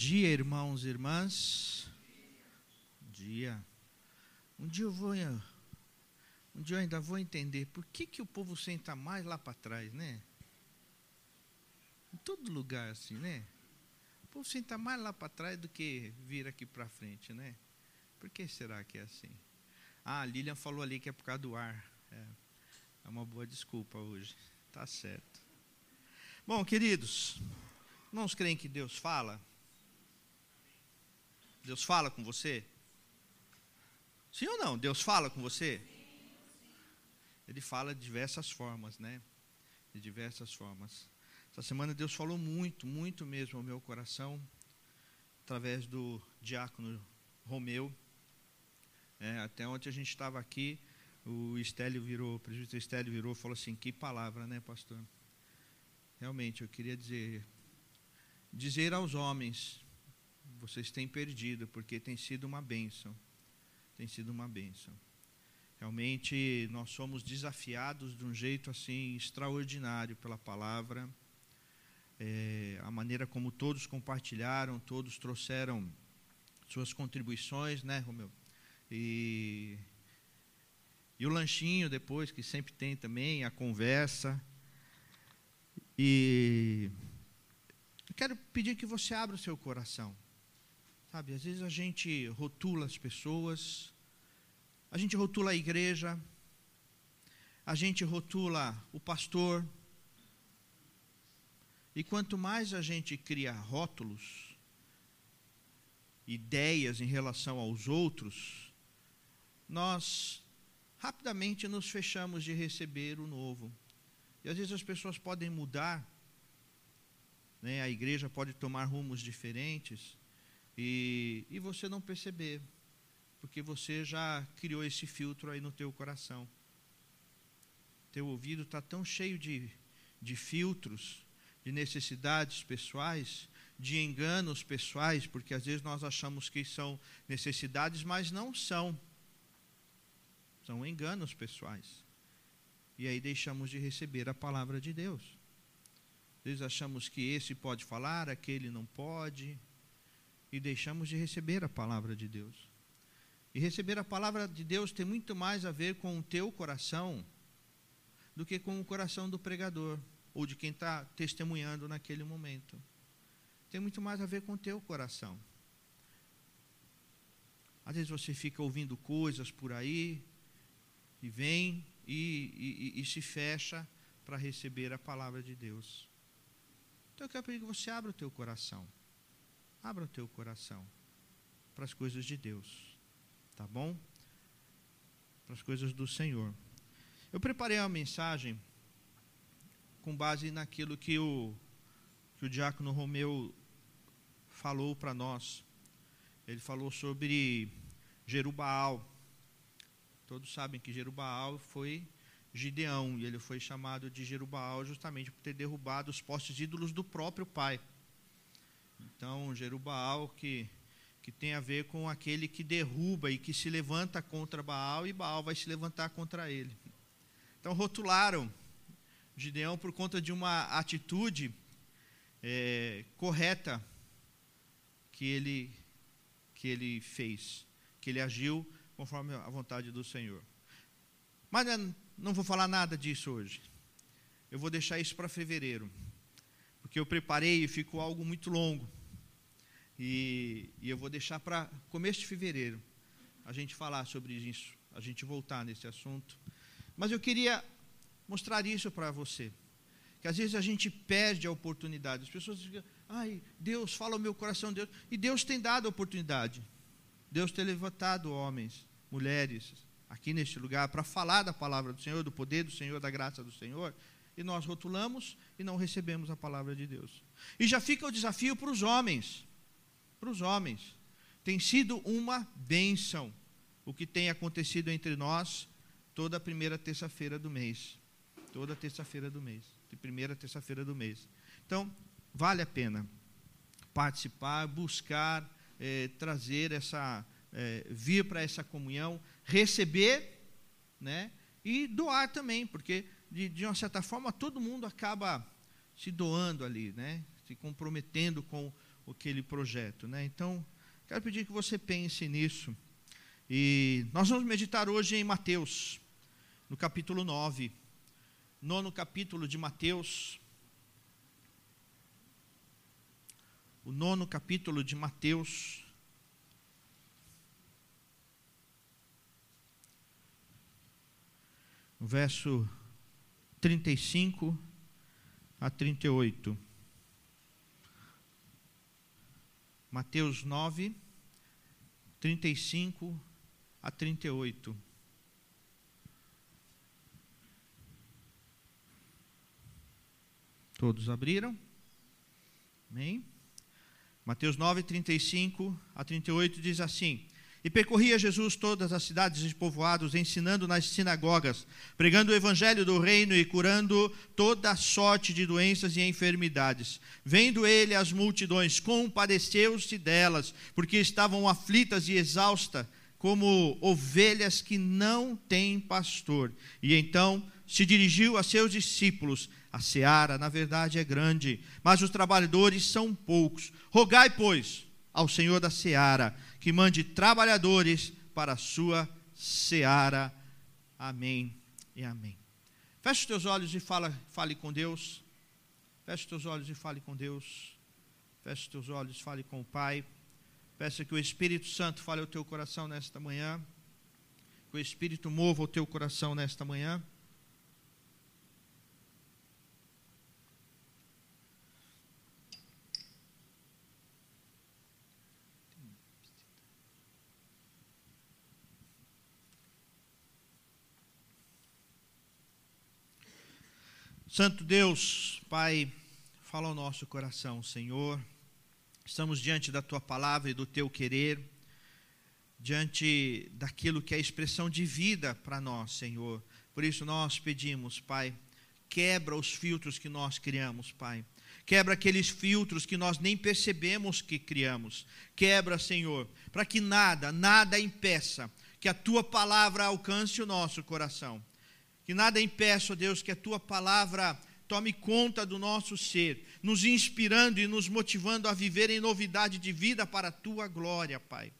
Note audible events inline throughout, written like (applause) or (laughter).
dia, irmãos e irmãs. Bom dia. Um dia eu vou, um dia eu ainda vou entender por que, que o povo senta mais lá para trás, né? Em todo lugar assim, né? O povo senta mais lá para trás do que vir aqui para frente, né? Por que será que é assim? Ah, a Lilian falou ali que é por causa do ar. É, é uma boa desculpa hoje. Tá certo. Bom, queridos, Irmãos, creem que Deus fala? Deus fala com você? Sim ou não? Deus fala com você? Ele fala de diversas formas, né? De diversas formas. Essa semana Deus falou muito, muito mesmo ao meu coração, através do diácono Romeu. É, até ontem a gente estava aqui, o Estélio virou, o presbítero Estélio virou falou assim: que palavra, né, pastor? Realmente, eu queria dizer, dizer aos homens: vocês têm perdido, porque tem sido uma bênção. Tem sido uma bênção. Realmente nós somos desafiados de um jeito assim extraordinário pela palavra. É, a maneira como todos compartilharam, todos trouxeram suas contribuições, né, Romeu? E, e o lanchinho depois, que sempre tem também, a conversa. E quero pedir que você abra o seu coração. Sabe, às vezes a gente rotula as pessoas, a gente rotula a igreja, a gente rotula o pastor. E quanto mais a gente cria rótulos, ideias em relação aos outros, nós rapidamente nos fechamos de receber o novo. E às vezes as pessoas podem mudar né? a igreja pode tomar rumos diferentes e, e você não perceber, porque você já criou esse filtro aí no teu coração. Teu ouvido está tão cheio de, de filtros, de necessidades pessoais, de enganos pessoais, porque às vezes nós achamos que são necessidades, mas não são. São enganos pessoais. E aí deixamos de receber a palavra de Deus. Às vezes achamos que esse pode falar, aquele não pode, e deixamos de receber a palavra de Deus. E receber a palavra de Deus tem muito mais a ver com o teu coração do que com o coração do pregador ou de quem está testemunhando naquele momento. Tem muito mais a ver com o teu coração. Às vezes você fica ouvindo coisas por aí e vem e, e, e se fecha para receber a palavra de Deus. Então eu quero pedir que você abra o teu coração. Abra o teu coração para as coisas de Deus. Tá bom? Para as coisas do Senhor. Eu preparei uma mensagem com base naquilo que o, que o diácono Romeu falou para nós. Ele falou sobre Jerubaal. Todos sabem que Jerubaal foi Gideão, e ele foi chamado de Jerubaal justamente por ter derrubado os postes ídolos do próprio pai. Então, Jerubaal que, que tem a ver com aquele que derruba e que se levanta contra Baal, e Baal vai se levantar contra ele. Então, rotularam Gideão por conta de uma atitude é, correta que ele, que ele fez, que ele agiu conforme a vontade do Senhor. Mas não vou falar nada disso hoje. Eu vou deixar isso para fevereiro. Porque eu preparei e ficou algo muito longo. E, e eu vou deixar para começo de fevereiro a gente falar sobre isso, a gente voltar nesse assunto. Mas eu queria mostrar isso para você. Que às vezes a gente perde a oportunidade. As pessoas dizem, ai, Deus fala ao meu coração, Deus. E Deus tem dado a oportunidade. Deus tem levantado homens, mulheres, aqui neste lugar para falar da palavra do Senhor, do poder do Senhor, da graça do Senhor, e nós rotulamos e não recebemos a palavra de Deus. E já fica o desafio para os homens. Para os homens. Tem sido uma bênção o que tem acontecido entre nós toda a primeira terça-feira do mês. Toda terça-feira do mês. De primeira terça-feira do mês. Então, vale a pena participar, buscar, eh, trazer essa, eh, vir para essa comunhão, receber né, e doar também, porque de, de uma certa forma todo mundo acaba se doando ali, né, se comprometendo com aquele projeto. Né? Então, quero pedir que você pense nisso. E nós vamos meditar hoje em Mateus, no capítulo 9, nono capítulo de Mateus. O nono capítulo de Mateus. Verso 35 a 38. Mateus 9, 35 a 38. Todos abriram? Amém? Mateus 9, 35 a 38 diz assim: e percorria Jesus todas as cidades e povoados, ensinando nas sinagogas, pregando o evangelho do reino e curando toda sorte de doenças e enfermidades. Vendo ele as multidões, compadeceu-se delas, porque estavam aflitas e exaustas, como ovelhas que não têm pastor. E então se dirigiu a seus discípulos: A seara, na verdade, é grande, mas os trabalhadores são poucos. Rogai, pois, ao Senhor da seara que mande trabalhadores para a sua seara. Amém e amém. Feche os teus olhos e fala, fale com Deus. Feche os teus olhos e fale com Deus. Feche os teus olhos fale com o Pai. Peça que o Espírito Santo fale ao teu coração nesta manhã. Que o Espírito mova o teu coração nesta manhã. Santo Deus, Pai, fala ao nosso coração, Senhor. Estamos diante da tua palavra e do teu querer, diante daquilo que é expressão de vida para nós, Senhor. Por isso nós pedimos, Pai, quebra os filtros que nós criamos, Pai. Quebra aqueles filtros que nós nem percebemos que criamos. Quebra, Senhor, para que nada, nada impeça que a tua palavra alcance o nosso coração. Que nada impeça, ó Deus, que a tua palavra tome conta do nosso ser, nos inspirando e nos motivando a viver em novidade de vida para a tua glória, Pai.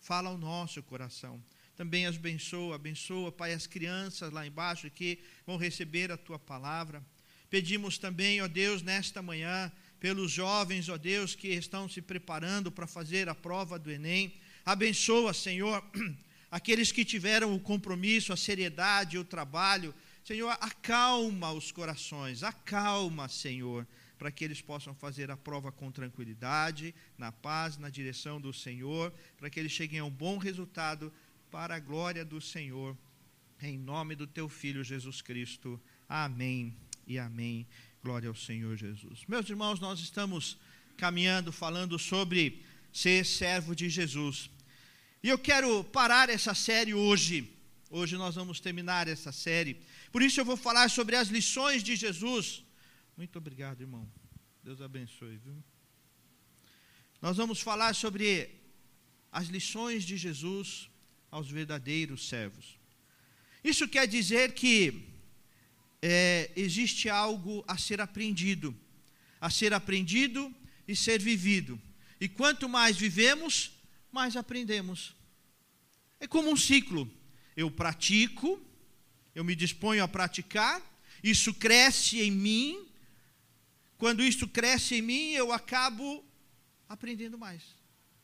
Fala ao nosso coração. Também as abençoa, abençoa, Pai, as crianças lá embaixo que vão receber a tua palavra. Pedimos também, ó Deus, nesta manhã, pelos jovens, ó Deus, que estão se preparando para fazer a prova do Enem. Abençoa, Senhor, (clears throat) aqueles que tiveram o compromisso, a seriedade, o trabalho. Senhor, acalma os corações, acalma, Senhor, para que eles possam fazer a prova com tranquilidade, na paz, na direção do Senhor, para que eles cheguem a um bom resultado para a glória do Senhor. Em nome do teu filho Jesus Cristo. Amém e amém. Glória ao Senhor Jesus. Meus irmãos, nós estamos caminhando falando sobre ser servo de Jesus. E eu quero parar essa série hoje. Hoje nós vamos terminar essa série. Por isso eu vou falar sobre as lições de Jesus. Muito obrigado, irmão. Deus abençoe, viu? Nós vamos falar sobre as lições de Jesus aos verdadeiros servos. Isso quer dizer que é, existe algo a ser aprendido, a ser aprendido e ser vivido. E quanto mais vivemos, mais aprendemos. É como um ciclo. Eu pratico, eu me disponho a praticar, isso cresce em mim. Quando isso cresce em mim, eu acabo aprendendo mais.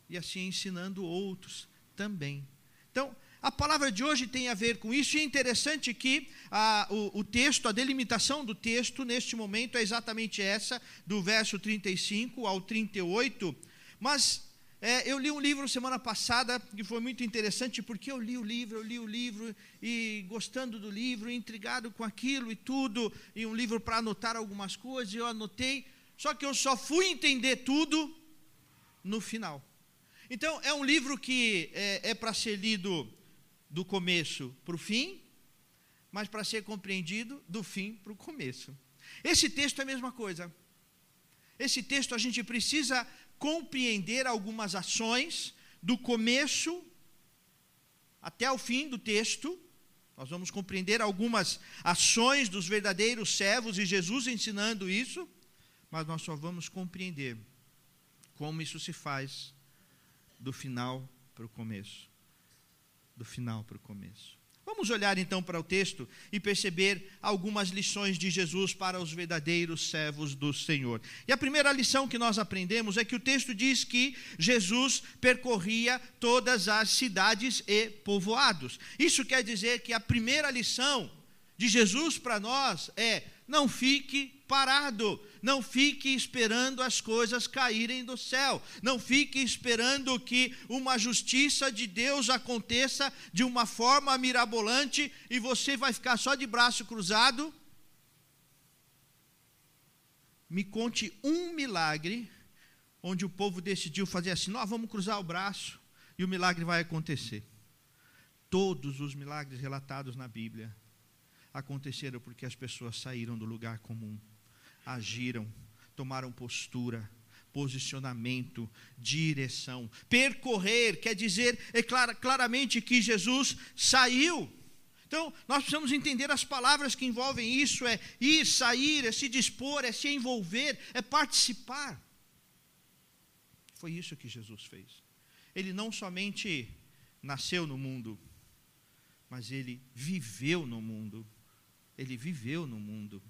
E assim ensinando outros também. Então, a palavra de hoje tem a ver com isso, e é interessante que a, o, o, texto, a delimitação do texto, neste momento, é exatamente essa, do verso 35 ao 38, mas é, eu li um livro semana passada que foi muito interessante, porque eu li o livro, eu li o livro, e gostando do livro, intrigado com aquilo e tudo, e um livro para anotar algumas coisas, eu anotei, só que eu só fui entender tudo no final. Então, é um livro que é, é para ser lido do começo para o fim, mas para ser compreendido do fim para o começo. Esse texto é a mesma coisa. Esse texto a gente precisa compreender algumas ações do começo até o fim do texto. Nós vamos compreender algumas ações dos verdadeiros servos e Jesus ensinando isso, mas nós só vamos compreender Como isso se faz do final para o começo. Do final para o começo. Vamos olhar então para o texto e perceber algumas lições de Jesus para os verdadeiros servos do Senhor. E a primeira lição que nós aprendemos é que o texto diz que Jesus percorria todas as cidades e povoados. Isso quer dizer que a primeira lição de Jesus para nós é: não fique parado, não fique esperando as coisas caírem do céu, não fique esperando que uma justiça de Deus aconteça de uma forma mirabolante e você vai ficar só de braço cruzado. Me conte um milagre onde o povo decidiu fazer assim: nós vamos cruzar o braço e o milagre vai acontecer. Todos os milagres relatados na Bíblia aconteceram porque as pessoas saíram do lugar comum, agiram, tomaram postura, posicionamento, direção. Percorrer quer dizer é clar, claramente que Jesus saiu. Então, nós precisamos entender as palavras que envolvem isso: é ir, sair, é se dispor, é se envolver, é participar. Foi isso que Jesus fez. Ele não somente nasceu no mundo, mas ele viveu no mundo. Ele viveu no mundo.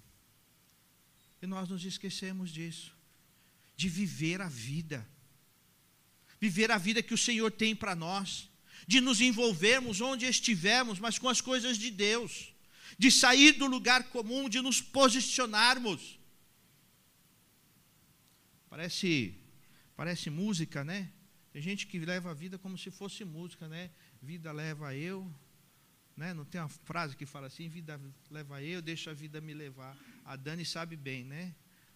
E nós nos esquecemos disso, de viver a vida. Viver a vida que o Senhor tem para nós, de nos envolvermos onde estivermos, mas com as coisas de Deus, de sair do lugar comum, de nos posicionarmos. Parece parece música, né? Tem gente que leva a vida como se fosse música, né? Vida leva eu, né? Não tem uma frase que fala assim: vida leva eu, deixa a vida me levar. A Dani sabe bem, né?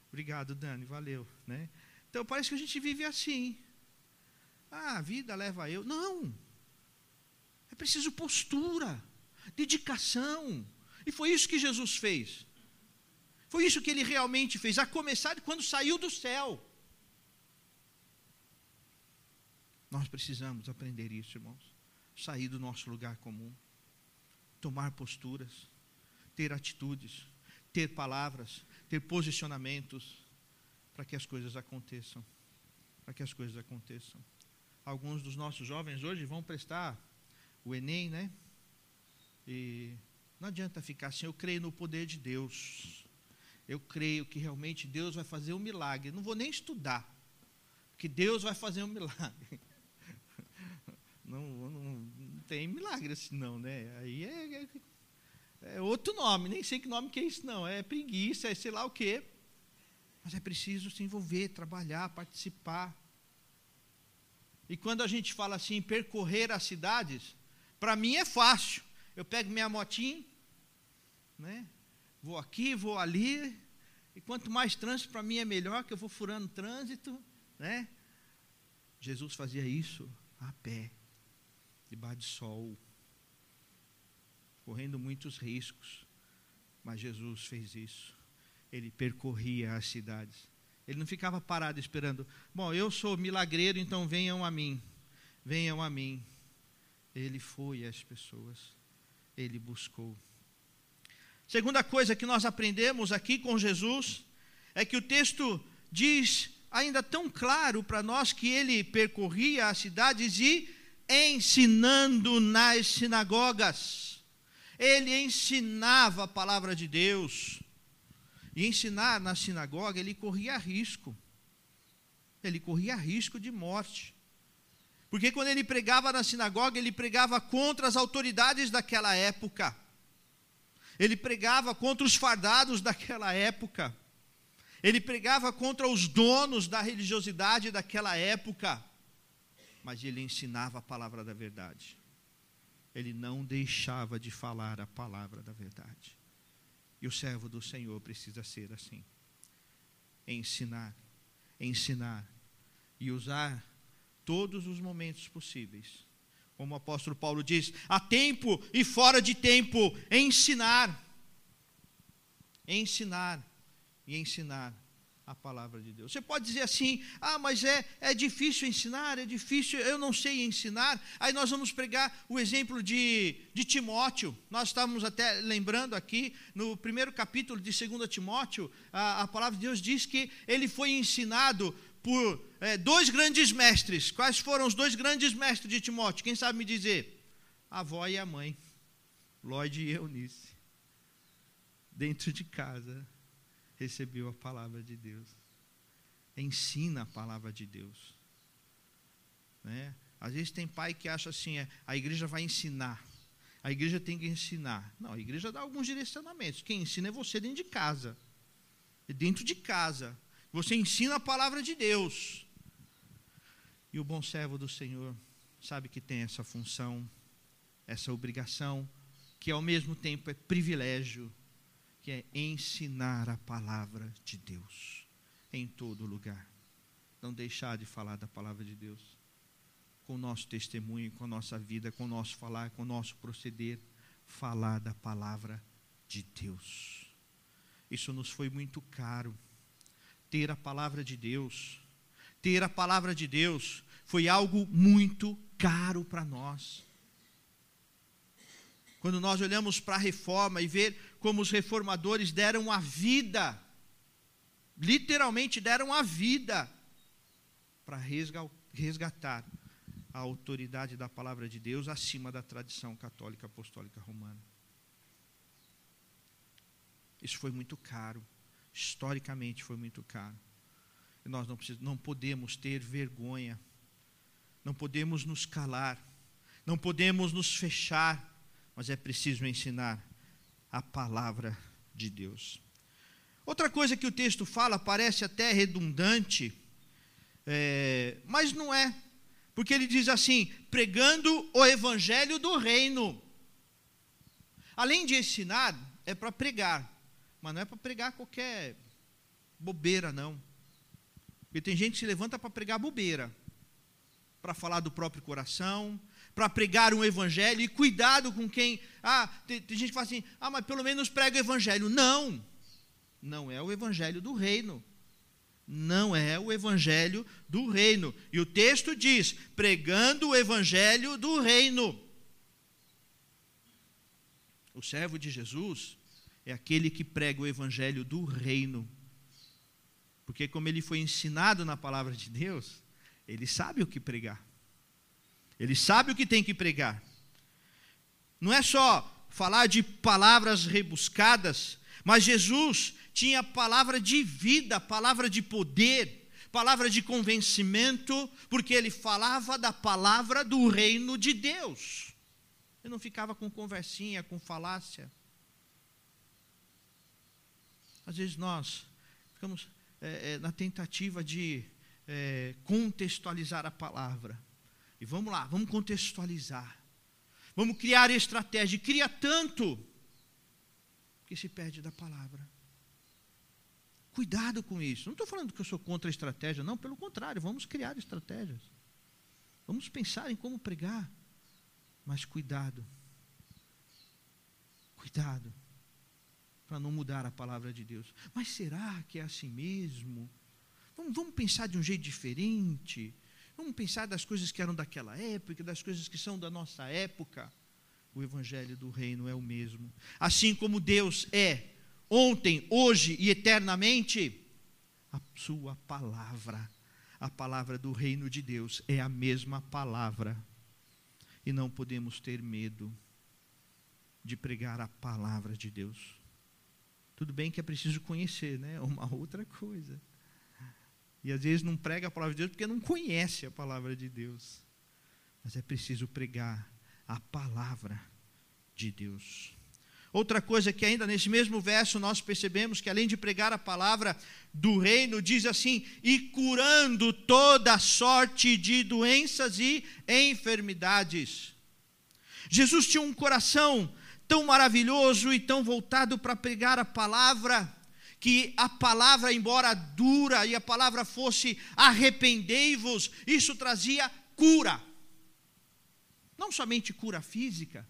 Obrigado, Dani, valeu. Né? Então parece que a gente vive assim. Ah, a vida leva eu. Não. É preciso postura, dedicação. E foi isso que Jesus fez. Foi isso que ele realmente fez, a começar quando saiu do céu. Nós precisamos aprender isso, irmãos. Sair do nosso lugar comum tomar posturas, ter atitudes, ter palavras, ter posicionamentos para que as coisas aconteçam. Para que as coisas aconteçam. Alguns dos nossos jovens hoje vão prestar o Enem, né? E não adianta ficar assim, eu creio no poder de Deus. Eu creio que realmente Deus vai fazer um milagre. Não vou nem estudar, porque Deus vai fazer um milagre. (laughs) Não, não, tem milagre assim, não, né? Aí é, é, é, outro nome, nem sei que nome que é isso, não. É preguiça, é sei lá o quê. Mas é preciso se envolver, trabalhar, participar. E quando a gente fala assim, percorrer as cidades, para mim é fácil. Eu pego minha motinha, né? vou aqui, vou ali, e quanto mais trânsito para mim é melhor, que eu vou furando trânsito, né? Jesus fazia isso a pé debaixo de sol, correndo muitos riscos, mas Jesus fez isso. Ele percorria as cidades. Ele não ficava parado esperando, bom, eu sou milagreiro, então venham a mim. Venham a mim. Ele foi às pessoas. Ele buscou. Segunda coisa que nós aprendemos aqui com Jesus é que o texto diz ainda tão claro para nós que ele percorria as cidades e ensinando nas sinagogas. Ele ensinava a palavra de Deus. E ensinar na sinagoga, ele corria risco. Ele corria risco de morte. Porque quando ele pregava na sinagoga, ele pregava contra as autoridades daquela época. Ele pregava contra os fardados daquela época. Ele pregava contra os donos da religiosidade daquela época mas ele ensinava a palavra da verdade. Ele não deixava de falar a palavra da verdade. E o servo do Senhor precisa ser assim: ensinar, ensinar e usar todos os momentos possíveis. Como o apóstolo Paulo diz, a tempo e fora de tempo, ensinar. Ensinar e ensinar a palavra de Deus. Você pode dizer assim: ah, mas é, é difícil ensinar, é difícil, eu não sei ensinar. Aí nós vamos pregar o exemplo de, de Timóteo. Nós estávamos até lembrando aqui, no primeiro capítulo de 2 Timóteo, a, a palavra de Deus diz que ele foi ensinado por é, dois grandes mestres. Quais foram os dois grandes mestres de Timóteo? Quem sabe me dizer? A avó e a mãe, Lloyd e Eunice. Dentro de casa, recebeu a palavra de Deus. Ensina a palavra de Deus. Né? Às vezes tem pai que acha assim, é, a igreja vai ensinar. A igreja tem que ensinar. Não, a igreja dá alguns direcionamentos. Quem ensina é você dentro de casa. É dentro de casa. Você ensina a palavra de Deus. E o bom servo do Senhor sabe que tem essa função, essa obrigação, que ao mesmo tempo é privilégio, que é ensinar a palavra de Deus em todo lugar. Não deixar de falar da palavra de Deus com o nosso testemunho, com a nossa vida, com o nosso falar, com o nosso proceder, falar da palavra de Deus. Isso nos foi muito caro. Ter a palavra de Deus, ter a palavra de Deus foi algo muito caro para nós. Quando nós olhamos para a reforma e ver como os reformadores deram a vida, literalmente deram a vida para resgatar a autoridade da palavra de Deus acima da tradição católica apostólica romana. Isso foi muito caro, historicamente foi muito caro. E nós não, precisamos, não podemos ter vergonha, não podemos nos calar, não podemos nos fechar, mas é preciso ensinar a palavra de Deus. Outra coisa que o texto fala parece até redundante, é, mas não é porque ele diz assim: pregando o evangelho do reino. Além de ensinar, é para pregar, mas não é para pregar qualquer bobeira, não. Porque tem gente que se levanta para pregar bobeira, para falar do próprio coração, para pregar um evangelho, e cuidado com quem. Ah, tem, tem gente que fala assim: ah, mas pelo menos prega o evangelho. Não, não é o evangelho do reino não é o evangelho do reino. E o texto diz: pregando o evangelho do reino. O servo de Jesus é aquele que prega o evangelho do reino. Porque, como ele foi ensinado na palavra de Deus, ele sabe o que pregar. Ele sabe o que tem que pregar. Não é só falar de palavras rebuscadas, mas Jesus tinha palavra de vida, palavra de poder, palavra de convencimento, porque ele falava da palavra do reino de Deus. Ele não ficava com conversinha, com falácia. Às vezes nós ficamos é, é, na tentativa de é, contextualizar a palavra. E vamos lá, vamos contextualizar. Vamos criar estratégia. Cria tanto que se perde da palavra. Cuidado com isso. Não estou falando que eu sou contra a estratégia, não, pelo contrário, vamos criar estratégias. Vamos pensar em como pregar. Mas cuidado. Cuidado. Para não mudar a palavra de Deus. Mas será que é assim mesmo? Vamos, vamos pensar de um jeito diferente. Vamos pensar das coisas que eram daquela época, das coisas que são da nossa época. O evangelho do reino é o mesmo. Assim como Deus é ontem, hoje e eternamente, a sua palavra, a palavra do reino de Deus é a mesma palavra. E não podemos ter medo de pregar a palavra de Deus. Tudo bem que é preciso conhecer, né? Uma outra coisa. E às vezes não prega a palavra de Deus porque não conhece a palavra de Deus. Mas é preciso pregar a palavra de Deus. Outra coisa que ainda nesse mesmo verso nós percebemos que além de pregar a palavra do reino, diz assim: e curando toda sorte de doenças e enfermidades. Jesus tinha um coração tão maravilhoso e tão voltado para pregar a palavra, que a palavra, embora dura e a palavra fosse arrependei-vos, isso trazia cura. Não somente cura física,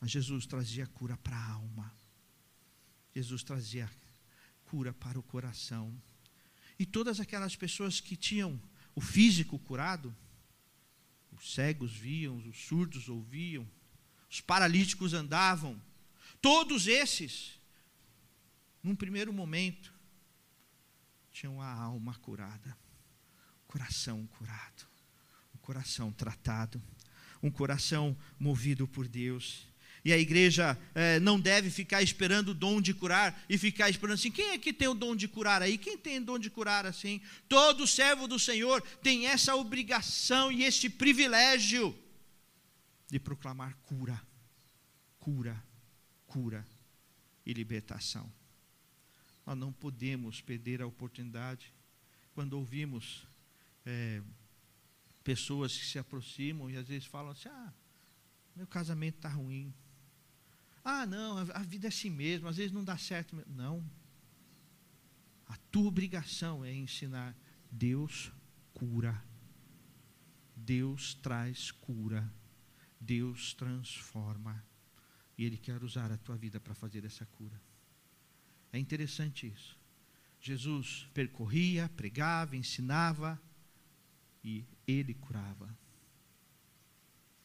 mas Jesus trazia cura para a alma. Jesus trazia cura para o coração. E todas aquelas pessoas que tinham o físico curado, os cegos viam, os surdos ouviam, os paralíticos andavam, todos esses, num primeiro momento, tinham a alma curada, o coração curado, o coração tratado, um coração movido por Deus. E a igreja é, não deve ficar esperando o dom de curar e ficar esperando assim: quem é que tem o dom de curar aí? Quem tem o dom de curar assim? Todo servo do Senhor tem essa obrigação e este privilégio de proclamar cura, cura, cura e libertação. Nós não podemos perder a oportunidade quando ouvimos é, pessoas que se aproximam e às vezes falam assim: ah, meu casamento está ruim. Ah, não, a vida é assim mesmo, às vezes não dá certo. Não. A tua obrigação é ensinar. Deus cura. Deus traz cura. Deus transforma. E Ele quer usar a tua vida para fazer essa cura. É interessante isso. Jesus percorria, pregava, ensinava e ele curava.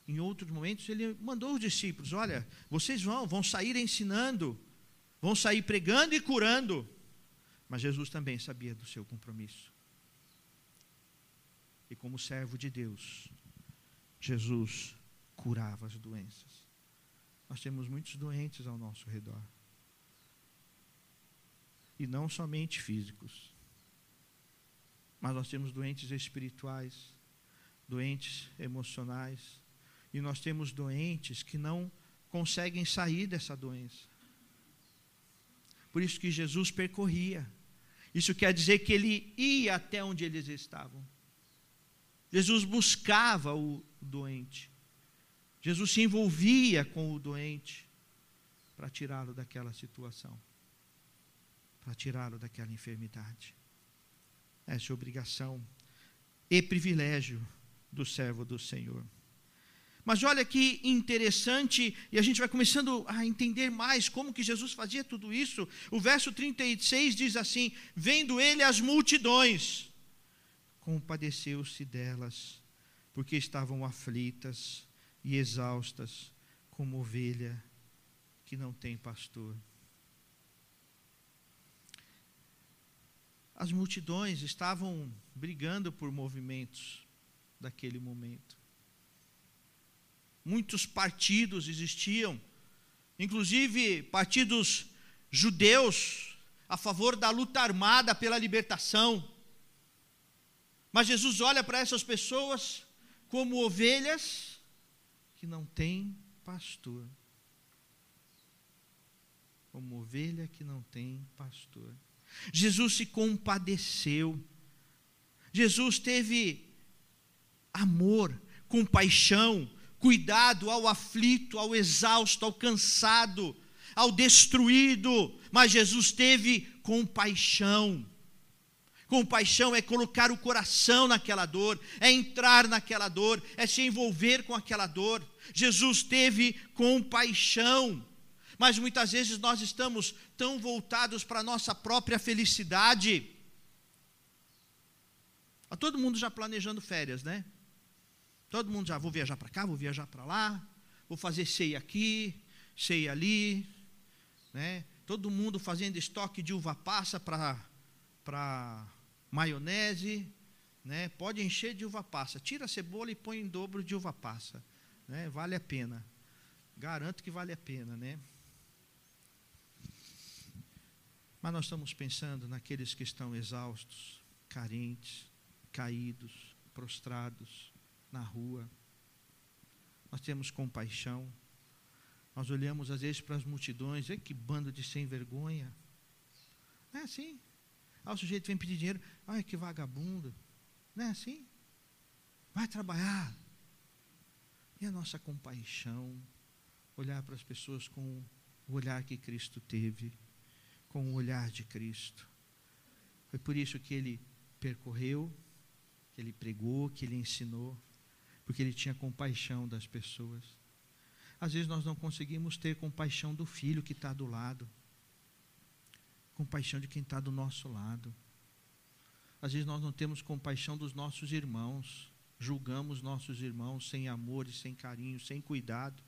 Em outros momentos ele mandou os discípulos: Olha, vocês vão, vão sair ensinando, vão sair pregando e curando. Mas Jesus também sabia do seu compromisso. E como servo de Deus, Jesus curava as doenças. Nós temos muitos doentes ao nosso redor e não somente físicos. Mas nós temos doentes espirituais, doentes emocionais, e nós temos doentes que não conseguem sair dessa doença. Por isso que Jesus percorria. Isso quer dizer que ele ia até onde eles estavam. Jesus buscava o doente. Jesus se envolvia com o doente para tirá-lo daquela situação para tirá-lo daquela enfermidade. Essa é obrigação e privilégio do servo do Senhor. Mas olha que interessante, e a gente vai começando a entender mais como que Jesus fazia tudo isso. O verso 36 diz assim: Vendo ele as multidões, compadeceu-se delas, porque estavam aflitas e exaustas, como ovelha que não tem pastor. As multidões estavam brigando por movimentos daquele momento. Muitos partidos existiam, inclusive partidos judeus a favor da luta armada pela libertação. Mas Jesus olha para essas pessoas como ovelhas que não têm pastor. Como ovelha que não tem pastor. Jesus se compadeceu. Jesus teve amor, compaixão, cuidado ao aflito, ao exausto, ao cansado, ao destruído, mas Jesus teve compaixão. Compaixão é colocar o coração naquela dor, é entrar naquela dor, é se envolver com aquela dor. Jesus teve compaixão mas muitas vezes nós estamos tão voltados para a nossa própria felicidade. Está todo mundo já planejando férias, né? Todo mundo já, vou viajar para cá, vou viajar para lá, vou fazer ceia aqui, ceia ali, né? Todo mundo fazendo estoque de uva passa para maionese, né? Pode encher de uva passa. Tira a cebola e põe em dobro de uva passa, né? Vale a pena. Garanto que vale a pena, né? Mas nós estamos pensando naqueles que estão exaustos, carentes, caídos, prostrados na rua. Nós temos compaixão. Nós olhamos às vezes para as multidões, e que bando de sem vergonha. Não é assim? Ah, o sujeito vem pedir dinheiro, ai que vagabundo. Não é assim? Vai trabalhar. E a nossa compaixão, olhar para as pessoas com o olhar que Cristo teve com o olhar de Cristo. Foi por isso que ele percorreu, que ele pregou, que ele ensinou, porque ele tinha compaixão das pessoas. Às vezes nós não conseguimos ter compaixão do filho que está do lado, compaixão de quem está do nosso lado. Às vezes nós não temos compaixão dos nossos irmãos, julgamos nossos irmãos sem amor e sem carinho, sem cuidado.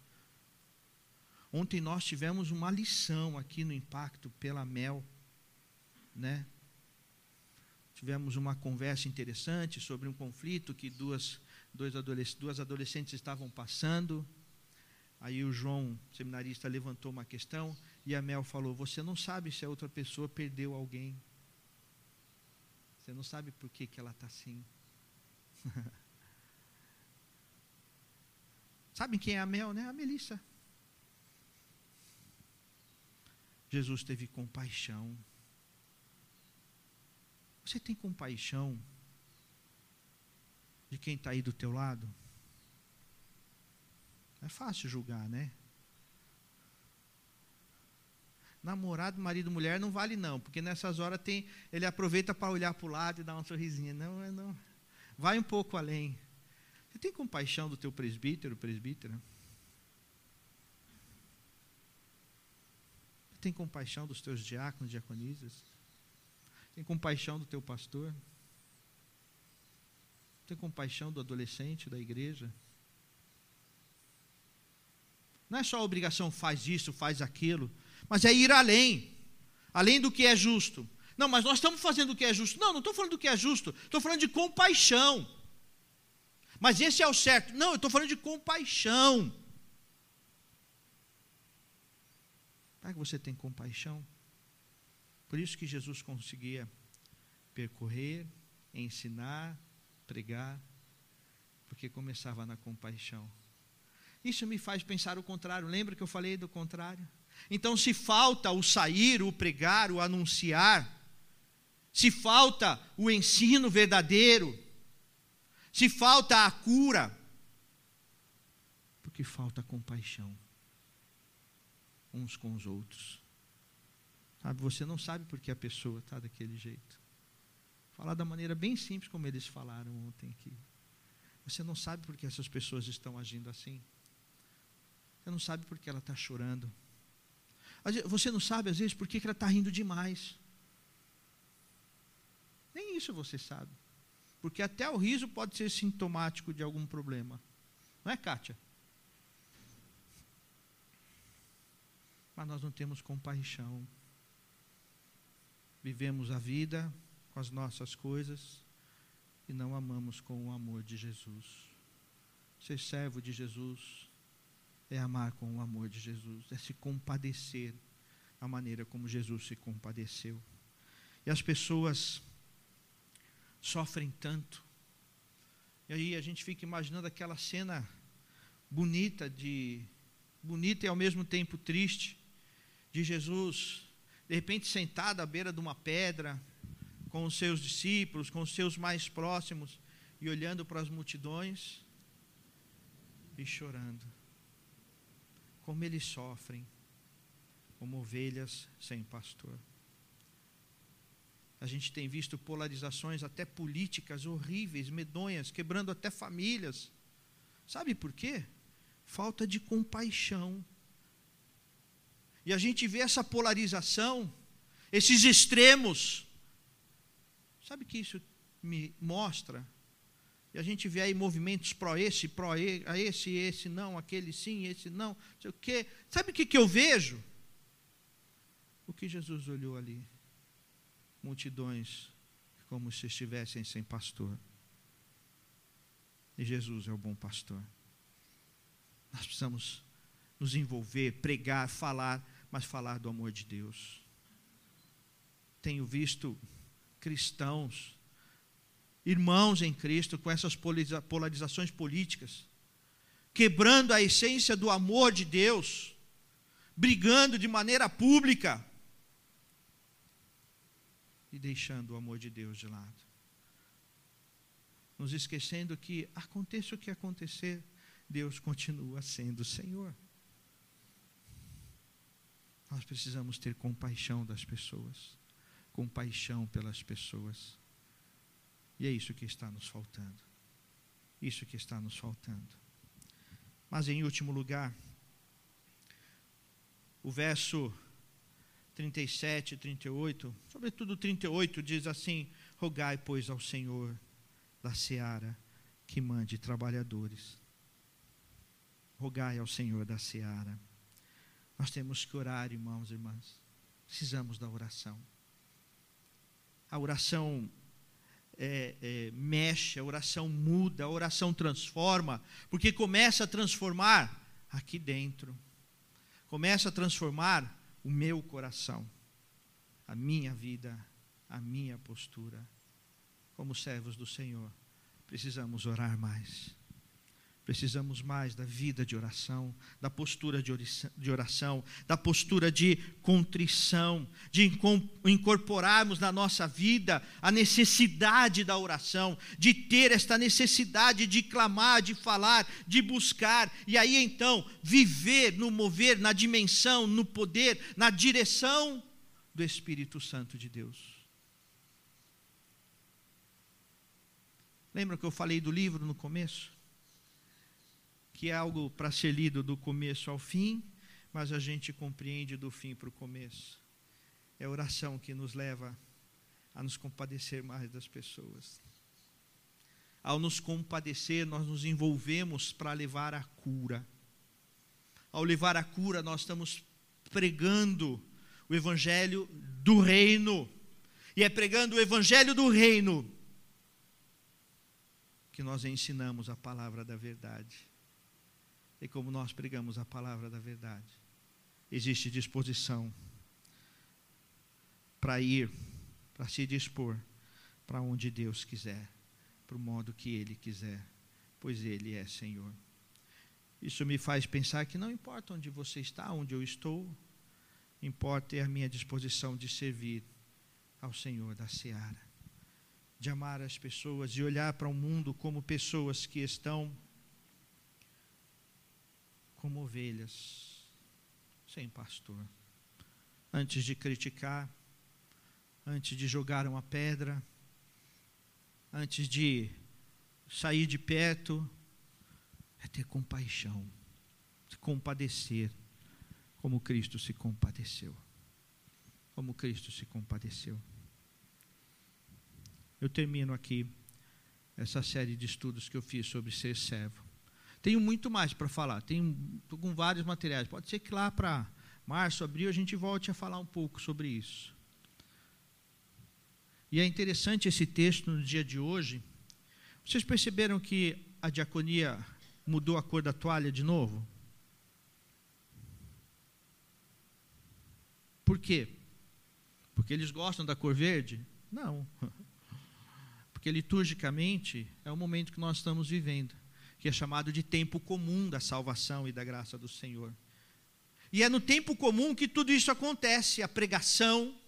Ontem nós tivemos uma lição aqui no Impacto pela Mel, né? tivemos uma conversa interessante sobre um conflito que duas, dois adolesc duas adolescentes estavam passando. Aí o João, seminarista, levantou uma questão e a Mel falou: Você não sabe se a outra pessoa perdeu alguém. Você não sabe por que, que ela está assim. (laughs) Sabem quem é a Mel, né? A Melissa. Jesus teve compaixão. Você tem compaixão de quem está aí do teu lado? É fácil julgar, né? Namorado, marido, mulher não vale não, porque nessas horas tem, ele aproveita para olhar para o lado e dar uma sorrisinha. Não, é não. Vai um pouco além. Você tem compaixão do teu presbítero, presbítera? Tem compaixão dos teus diáconos, diaconisas? Tem compaixão do teu pastor? Tem compaixão do adolescente da igreja? Não é só a obrigação, faz isso, faz aquilo, mas é ir além, além do que é justo. Não, mas nós estamos fazendo o que é justo. Não, não estou falando do que é justo, estou falando de compaixão. Mas esse é o certo. Não, eu estou falando de compaixão. Será que você tem compaixão? Por isso que Jesus conseguia percorrer, ensinar, pregar, porque começava na compaixão. Isso me faz pensar o contrário. Lembra que eu falei do contrário? Então, se falta o sair, o pregar, o anunciar, se falta o ensino verdadeiro, se falta a cura, porque falta compaixão uns com os outros. Sabe, você não sabe por que a pessoa está daquele jeito. Falar da maneira bem simples como eles falaram ontem aqui. Você não sabe por que essas pessoas estão agindo assim. Você não sabe por que ela está chorando. Você não sabe, às vezes, por que ela está rindo demais. Nem isso você sabe. Porque até o riso pode ser sintomático de algum problema. Não é, Kátia? Mas nós não temos compaixão. Vivemos a vida com as nossas coisas e não amamos com o amor de Jesus. Ser servo de Jesus é amar com o amor de Jesus, é se compadecer a maneira como Jesus se compadeceu. E as pessoas sofrem tanto. E aí a gente fica imaginando aquela cena bonita de bonita e ao mesmo tempo triste de Jesus, de repente sentado à beira de uma pedra, com os seus discípulos, com os seus mais próximos, e olhando para as multidões e chorando. Como eles sofrem, como ovelhas sem pastor. A gente tem visto polarizações até políticas horríveis, medonhas, quebrando até famílias. Sabe por quê? Falta de compaixão. E a gente vê essa polarização, esses extremos, Sabe que isso me mostra? E a gente vê aí movimentos pró esse, pró esse, esse não, aquele sim, esse não, não sei o quê. Sabe o que, que eu vejo? O que Jesus olhou ali? Multidões como se estivessem sem pastor. E Jesus é o bom pastor. Nós precisamos nos envolver, pregar, falar, mas falar do amor de Deus. Tenho visto cristãos, irmãos em Cristo, com essas polarizações políticas, quebrando a essência do amor de Deus, brigando de maneira pública e deixando o amor de Deus de lado. Nos esquecendo que, aconteça o que acontecer, Deus continua sendo o Senhor. Nós precisamos ter compaixão das pessoas compaixão pelas pessoas. E é isso que está nos faltando. Isso que está nos faltando. Mas em último lugar, o verso 37 e 38, sobretudo 38, diz assim: Rogai, pois, ao Senhor da seara que mande trabalhadores. Rogai ao Senhor da seara. Nós temos que orar, irmãos e irmãs. Precisamos da oração. A oração é, é, mexe, a oração muda, a oração transforma, porque começa a transformar aqui dentro, começa a transformar o meu coração, a minha vida, a minha postura. Como servos do Senhor, precisamos orar mais. Precisamos mais da vida de oração, da postura de oração, da postura de contrição, de incorporarmos na nossa vida a necessidade da oração, de ter esta necessidade de clamar, de falar, de buscar, e aí então viver no mover, na dimensão, no poder, na direção do Espírito Santo de Deus. Lembra que eu falei do livro no começo? Que é algo para ser lido do começo ao fim, mas a gente compreende do fim para o começo. É a oração que nos leva a nos compadecer mais das pessoas. Ao nos compadecer, nós nos envolvemos para levar a cura. Ao levar a cura, nós estamos pregando o evangelho do reino. E é pregando o evangelho do reino que nós ensinamos a palavra da verdade e como nós pregamos a palavra da verdade. Existe disposição para ir, para se dispor para onde Deus quiser, para o modo que Ele quiser, pois Ele é Senhor. Isso me faz pensar que não importa onde você está, onde eu estou, importa é a minha disposição de servir ao Senhor da seara, de amar as pessoas, de olhar para o mundo como pessoas que estão como ovelhas, sem pastor. Antes de criticar, antes de jogar uma pedra, antes de sair de perto, é ter compaixão, se compadecer, como Cristo se compadeceu. Como Cristo se compadeceu. Eu termino aqui essa série de estudos que eu fiz sobre ser servo. Tenho muito mais para falar, tenho com vários materiais. Pode ser que lá para março, abril, a gente volte a falar um pouco sobre isso. E é interessante esse texto no dia de hoje. Vocês perceberam que a diaconia mudou a cor da toalha de novo? Por quê? Porque eles gostam da cor verde? Não. (laughs) Porque liturgicamente é o momento que nós estamos vivendo que é chamado de tempo comum da salvação e da graça do Senhor. E é no tempo comum que tudo isso acontece: a pregação,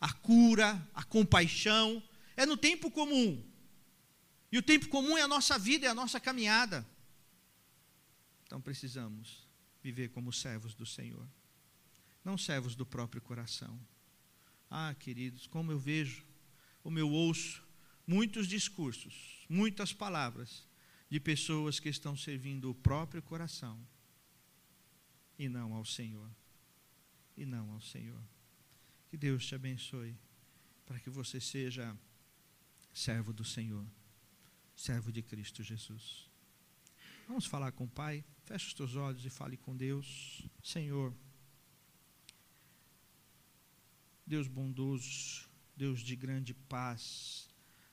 a cura, a compaixão. É no tempo comum. E o tempo comum é a nossa vida, é a nossa caminhada. Então precisamos viver como servos do Senhor, não servos do próprio coração. Ah, queridos, como eu vejo, como eu ouço muitos discursos, muitas palavras, de pessoas que estão servindo o próprio coração e não ao Senhor. E não ao Senhor. Que Deus te abençoe para que você seja servo do Senhor, servo de Cristo Jesus. Vamos falar com o Pai. Feche os teus olhos e fale com Deus. Senhor, Deus bondoso, Deus de grande paz,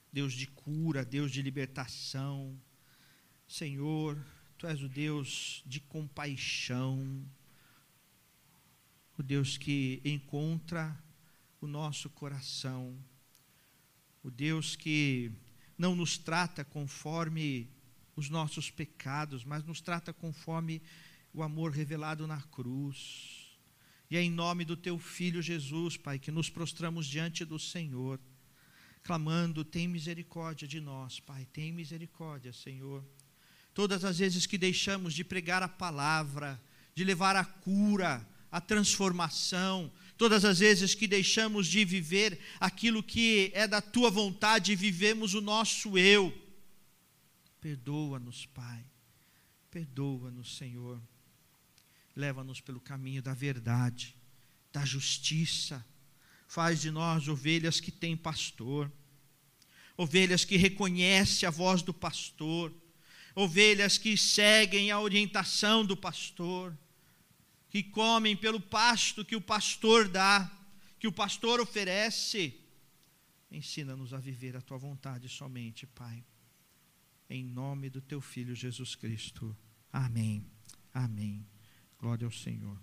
Deus de cura, Deus de libertação, Senhor, Tu és o Deus de compaixão, o Deus que encontra o nosso coração, o Deus que não nos trata conforme os nossos pecados, mas nos trata conforme o amor revelado na cruz. E é em nome do Teu Filho Jesus, Pai, que nos prostramos diante do Senhor, clamando: tem misericórdia de nós, Pai, tem misericórdia, Senhor todas as vezes que deixamos de pregar a palavra, de levar a cura, a transformação, todas as vezes que deixamos de viver aquilo que é da tua vontade e vivemos o nosso eu. Perdoa-nos, Pai. Perdoa-nos, Senhor. Leva-nos pelo caminho da verdade, da justiça. Faz de nós ovelhas que têm pastor, ovelhas que reconhecem a voz do pastor ovelhas que seguem a orientação do pastor, que comem pelo pasto que o pastor dá, que o pastor oferece. Ensina-nos a viver a tua vontade somente, Pai. Em nome do teu filho Jesus Cristo. Amém. Amém. Glória ao Senhor.